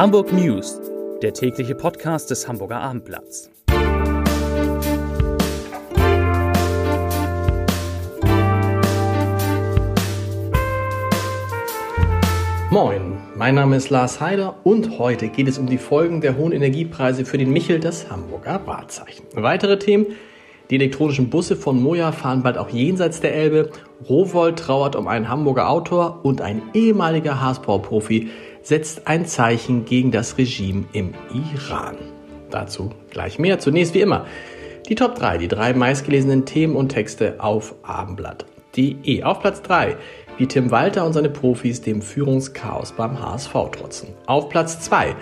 Hamburg News, der tägliche Podcast des Hamburger Abendblatts. Moin, mein Name ist Lars Heider und heute geht es um die Folgen der hohen Energiepreise für den Michel, das Hamburger Wahrzeichen. Weitere Themen die elektronischen Busse von Moja fahren bald auch jenseits der Elbe. Rowold trauert um einen Hamburger Autor und ein ehemaliger Haasbau-Profi setzt ein Zeichen gegen das Regime im Iran. Dazu gleich mehr. Zunächst wie immer die Top 3, die drei meistgelesenen Themen und Texte auf abendblatt.de. Auf Platz 3, wie Tim Walter und seine Profis dem Führungschaos beim HSV trotzen. Auf Platz 2,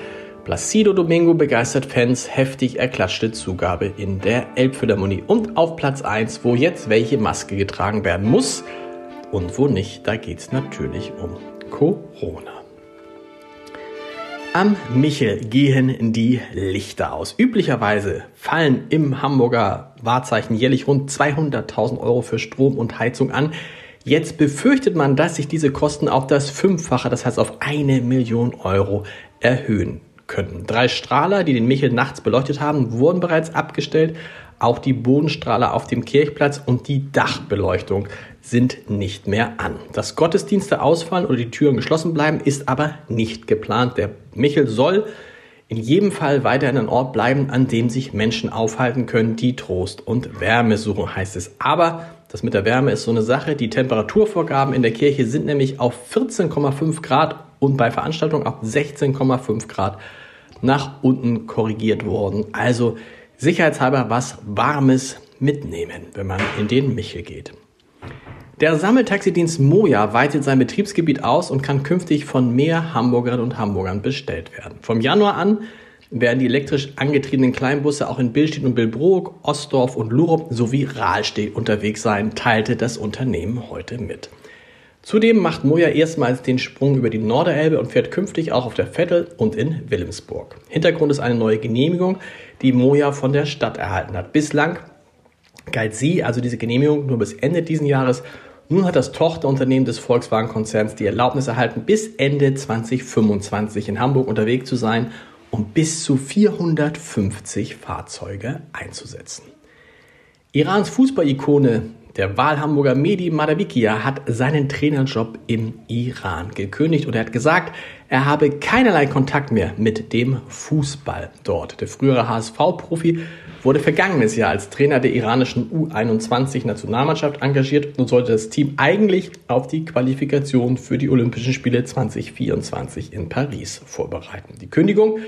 Placido Domingo begeistert Fans, heftig erklatschte Zugabe in der Elbphilharmonie. Und auf Platz 1, wo jetzt welche Maske getragen werden muss und wo nicht, da geht es natürlich um Corona. Am Michel gehen die Lichter aus. Üblicherweise fallen im Hamburger Wahrzeichen jährlich rund 200.000 Euro für Strom und Heizung an. Jetzt befürchtet man, dass sich diese Kosten auf das Fünffache, das heißt auf eine Million Euro erhöhen könnten. Drei Strahler, die den Michel nachts beleuchtet haben, wurden bereits abgestellt. Auch die Bodenstrahler auf dem Kirchplatz und die Dachbeleuchtung sind nicht mehr an. Dass Gottesdienste ausfallen oder die Türen geschlossen bleiben, ist aber nicht geplant. Der Michel soll in jedem Fall weiterhin ein Ort bleiben, an dem sich Menschen aufhalten können, die Trost und Wärme suchen, heißt es. Aber das mit der Wärme ist so eine Sache. Die Temperaturvorgaben in der Kirche sind nämlich auf 14,5 Grad und bei Veranstaltungen auf 16,5 Grad nach unten korrigiert worden. Also sicherheitshalber was Warmes mitnehmen, wenn man in den Michel geht. Der Sammeltaxidienst Moja weitet sein Betriebsgebiet aus und kann künftig von mehr Hamburgerinnen und Hamburgern bestellt werden. Vom Januar an werden die elektrisch angetriebenen Kleinbusse auch in Billstedt und Billbrook, Ostdorf und Lurup sowie Rahlstedt unterwegs sein, teilte das Unternehmen heute mit. Zudem macht Moja erstmals den Sprung über die Norderelbe und fährt künftig auch auf der Vettel und in Wilhelmsburg. Hintergrund ist eine neue Genehmigung, die Moja von der Stadt erhalten hat. Bislang galt sie, also diese Genehmigung, nur bis Ende diesen Jahres. Nun hat das Tochterunternehmen des Volkswagen-Konzerns die Erlaubnis erhalten, bis Ende 2025 in Hamburg unterwegs zu sein, um bis zu 450 Fahrzeuge einzusetzen. Irans Fußballikone der Wahlhamburger Mehdi Madavikia hat seinen Trainerjob im Iran gekündigt und er hat gesagt, er habe keinerlei Kontakt mehr mit dem Fußball dort. Der frühere HSV-Profi wurde vergangenes Jahr als Trainer der iranischen U21-Nationalmannschaft engagiert und sollte das Team eigentlich auf die Qualifikation für die Olympischen Spiele 2024 in Paris vorbereiten. Die Kündigung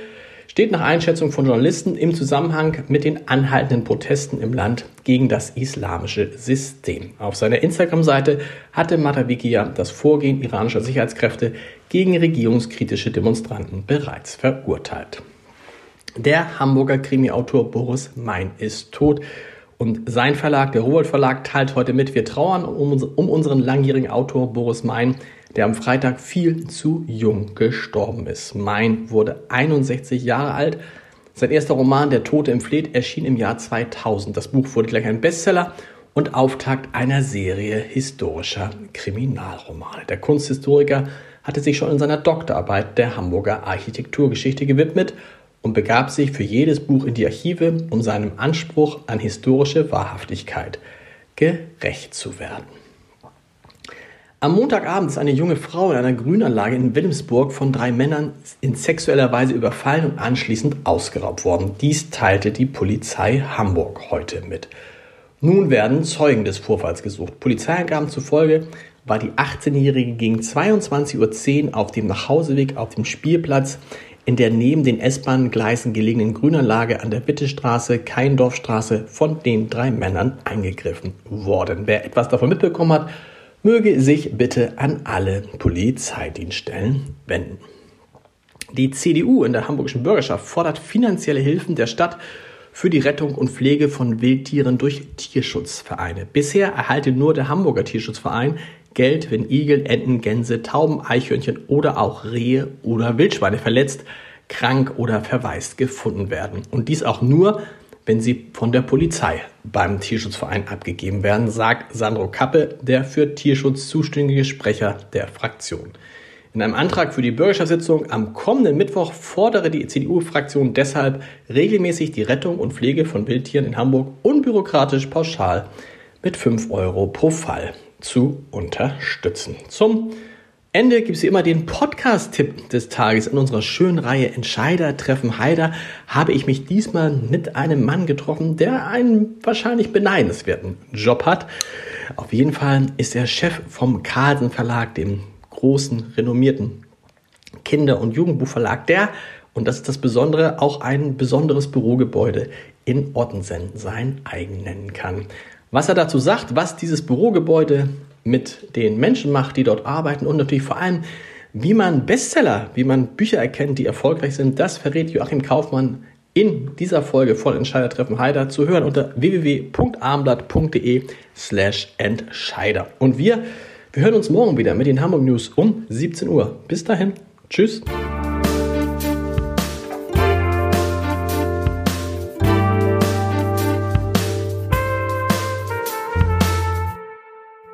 steht nach Einschätzung von Journalisten im Zusammenhang mit den anhaltenden Protesten im Land gegen das islamische System. Auf seiner Instagram-Seite hatte Matavikia das Vorgehen iranischer Sicherheitskräfte gegen regierungskritische Demonstranten bereits verurteilt. Der Hamburger Krimi-Autor Boris Mein ist tot. Und sein Verlag, der Rowold Verlag, teilt heute mit, wir trauern um, um unseren langjährigen Autor Boris Mein, der am Freitag viel zu jung gestorben ist. Mein wurde 61 Jahre alt. Sein erster Roman Der Tote im Fleet erschien im Jahr 2000. Das Buch wurde gleich ein Bestseller und Auftakt einer Serie historischer Kriminalromane. Der Kunsthistoriker hatte sich schon in seiner Doktorarbeit der Hamburger Architekturgeschichte gewidmet und begab sich für jedes Buch in die Archive, um seinem Anspruch an historische Wahrhaftigkeit gerecht zu werden. Am Montagabend ist eine junge Frau in einer Grünanlage in Wilhelmsburg von drei Männern in sexueller Weise überfallen und anschließend ausgeraubt worden. Dies teilte die Polizei Hamburg heute mit. Nun werden Zeugen des Vorfalls gesucht. Polizeiangaben zufolge war die 18-Jährige gegen 22.10 Uhr auf dem Nachhauseweg auf dem Spielplatz in der neben den S-Bahn-Gleisen gelegenen Grünanlage an der Wittestraße, Keindorfstraße von den drei Männern eingegriffen worden. Wer etwas davon mitbekommen hat, möge sich bitte an alle Polizeidienststellen wenden. Die CDU in der hamburgischen Bürgerschaft fordert finanzielle Hilfen der Stadt für die Rettung und Pflege von Wildtieren durch Tierschutzvereine. Bisher erhalte nur der Hamburger Tierschutzverein Geld, wenn Igel, Enten, Gänse, Tauben, Eichhörnchen oder auch Rehe oder Wildschweine verletzt, krank oder verwaist gefunden werden. Und dies auch nur, wenn sie von der Polizei beim Tierschutzverein abgegeben werden, sagt Sandro Kappe, der für Tierschutz zuständige Sprecher der Fraktion. In einem Antrag für die Bürgerschaftssitzung am kommenden Mittwoch fordere die CDU-Fraktion deshalb regelmäßig die Rettung und Pflege von Wildtieren in Hamburg unbürokratisch pauschal mit 5 Euro pro Fall zu unterstützen. Zum Ende gibt es immer den Podcast-Tipp des Tages. In unserer schönen Reihe Entscheider treffen Heider habe ich mich diesmal mit einem Mann getroffen, der einen wahrscheinlich beneidenswerten Job hat. Auf jeden Fall ist er Chef vom Carlsen Verlag, dem großen, renommierten Kinder- und Jugendbuchverlag, der, und das ist das Besondere, auch ein besonderes Bürogebäude in Ottensen sein eigen nennen kann. Was er dazu sagt, was dieses Bürogebäude mit den Menschen macht, die dort arbeiten und natürlich vor allem, wie man Bestseller, wie man Bücher erkennt, die erfolgreich sind, das verrät Joachim Kaufmann in dieser Folge von Entscheider treffen Heider zu hören unter www.armblatt.de slash Entscheider. Und wir, wir hören uns morgen wieder mit den Hamburg News um 17 Uhr. Bis dahin, tschüss.